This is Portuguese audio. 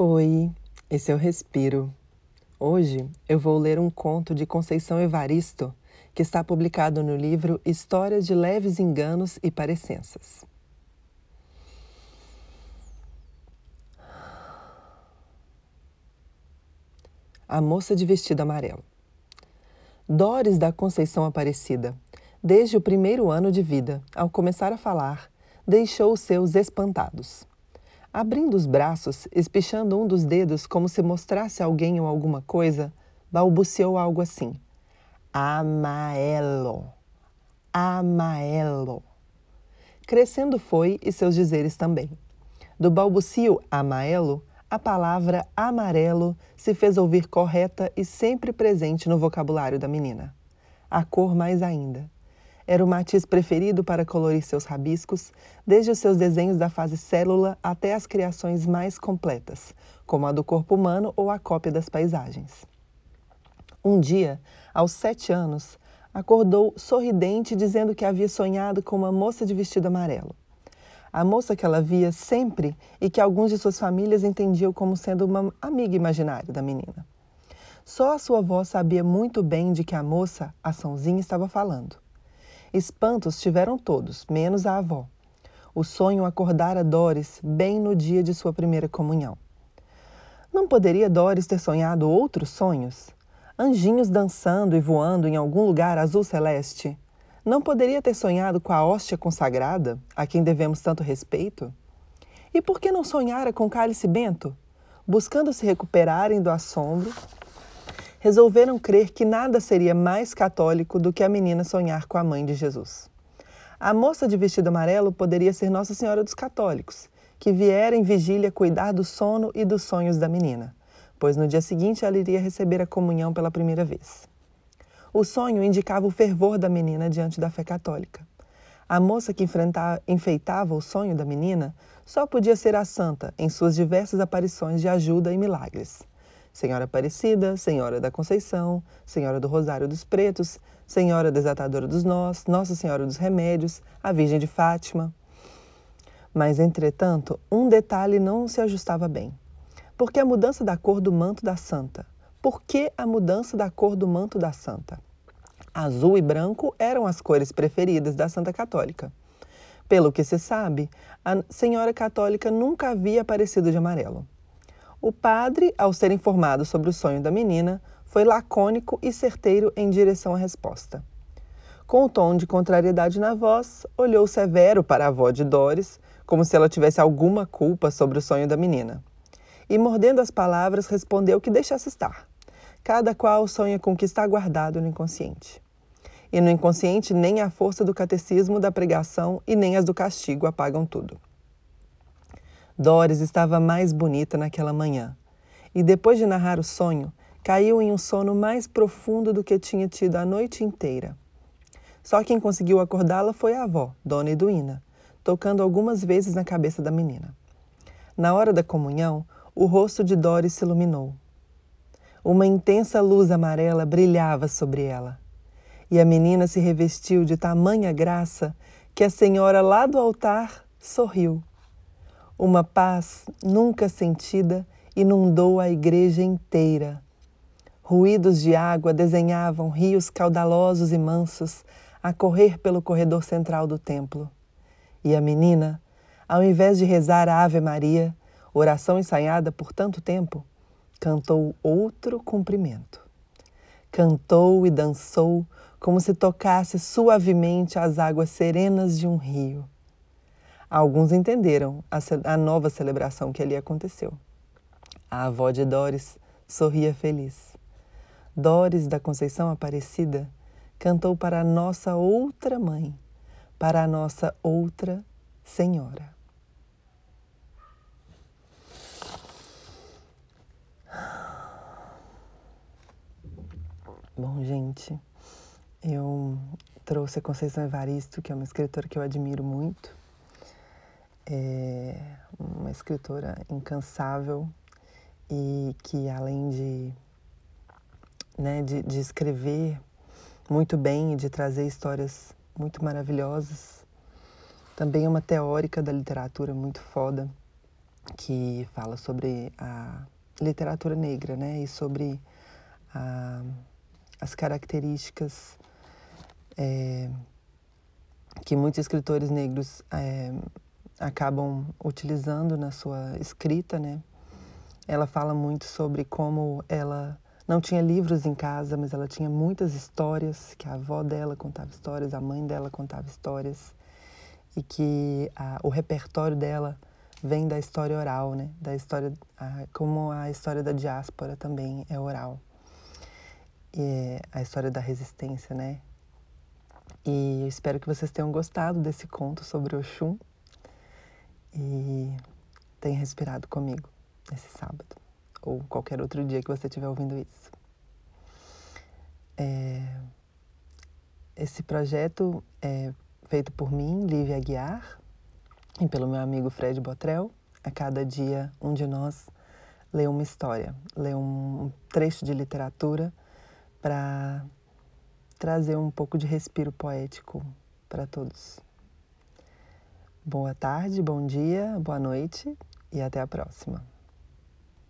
Oi, esse é o Respiro. Hoje eu vou ler um conto de Conceição Evaristo que está publicado no livro Histórias de Leves Enganos e Parecenças. A moça de vestido amarelo. Dores da Conceição Aparecida, desde o primeiro ano de vida, ao começar a falar, deixou os seus espantados. Abrindo os braços, espichando um dos dedos como se mostrasse alguém ou alguma coisa, balbuciou algo assim: Amaelo, amaelo. Crescendo foi e seus dizeres também. Do balbucio amaelo, a palavra amarelo se fez ouvir correta e sempre presente no vocabulário da menina. A cor mais ainda era o matiz preferido para colorir seus rabiscos, desde os seus desenhos da fase célula até as criações mais completas, como a do corpo humano ou a cópia das paisagens. Um dia, aos sete anos, acordou sorridente dizendo que havia sonhado com uma moça de vestido amarelo. A moça que ela via sempre e que alguns de suas famílias entendiam como sendo uma amiga imaginária da menina. Só a sua avó sabia muito bem de que a moça, a Sãozinha, estava falando. Espantos tiveram todos, menos a avó. O sonho acordara Doris bem no dia de sua primeira comunhão. Não poderia Doris ter sonhado outros sonhos? Anjinhos dançando e voando em algum lugar azul celeste? Não poderia ter sonhado com a hóstia consagrada, a quem devemos tanto respeito? E por que não sonhara com cálice bento? Buscando se recuperarem do assombro resolveram crer que nada seria mais católico do que a menina sonhar com a mãe de Jesus. A moça de vestido amarelo poderia ser Nossa Senhora dos Católicos, que viera em vigília cuidar do sono e dos sonhos da menina, pois no dia seguinte ela iria receber a comunhão pela primeira vez. O sonho indicava o fervor da menina diante da fé católica. A moça que enfeitava o sonho da menina só podia ser a santa em suas diversas aparições de ajuda e milagres. Senhora Aparecida, Senhora da Conceição, Senhora do Rosário dos Pretos, Senhora Desatadora dos Nós, Nossa Senhora dos Remédios, a Virgem de Fátima. Mas, entretanto, um detalhe não se ajustava bem. Por que a mudança da cor do manto da santa? Por que a mudança da cor do manto da santa? Azul e branco eram as cores preferidas da Santa Católica. Pelo que se sabe, a Senhora Católica nunca havia aparecido de amarelo. O padre, ao ser informado sobre o sonho da menina, foi lacônico e certeiro em direção à resposta. Com um tom de contrariedade na voz, olhou severo para a avó de Doris, como se ela tivesse alguma culpa sobre o sonho da menina. E, mordendo as palavras, respondeu que deixasse estar. Cada qual sonha com o que está guardado no inconsciente. E no inconsciente, nem a força do catecismo, da pregação e nem as do castigo apagam tudo. Doris estava mais bonita naquela manhã e, depois de narrar o sonho, caiu em um sono mais profundo do que tinha tido a noite inteira. Só quem conseguiu acordá-la foi a avó, Dona Eduína, tocando algumas vezes na cabeça da menina. Na hora da comunhão, o rosto de Doris se iluminou. Uma intensa luz amarela brilhava sobre ela. E a menina se revestiu de tamanha graça que a senhora lá do altar sorriu uma paz nunca sentida inundou a igreja inteira. Ruídos de água desenhavam rios caudalosos e mansos a correr pelo corredor central do templo. E a menina, ao invés de rezar a Ave Maria, oração ensaiada por tanto tempo, cantou outro cumprimento. Cantou e dançou como se tocasse suavemente as águas serenas de um rio. Alguns entenderam a, a nova celebração que ali aconteceu. A avó de Doris sorria feliz. Doris da Conceição Aparecida cantou para a nossa outra mãe, para a nossa outra senhora. Bom, gente, eu trouxe a Conceição Evaristo, que é uma escritora que eu admiro muito é uma escritora incansável e que além de, né, de, de escrever muito bem e de trazer histórias muito maravilhosas, também é uma teórica da literatura muito foda. que fala sobre a literatura negra, né? E sobre a, as características é, que muitos escritores negros é, acabam utilizando na sua escrita, né? Ela fala muito sobre como ela não tinha livros em casa, mas ela tinha muitas histórias, que a avó dela contava histórias, a mãe dela contava histórias, e que a, o repertório dela vem da história oral, né? Da história, a, como a história da diáspora também é oral. E a história da resistência, né? E eu espero que vocês tenham gostado desse conto sobre Oxum e tenha respirado comigo nesse sábado ou qualquer outro dia que você estiver ouvindo isso. É... Esse projeto é feito por mim, Lívia Aguiar, e pelo meu amigo Fred Botrel. A cada dia, um de nós lê uma história, lê um trecho de literatura para trazer um pouco de respiro poético para todos. Boa tarde, bom dia, boa noite e até a próxima.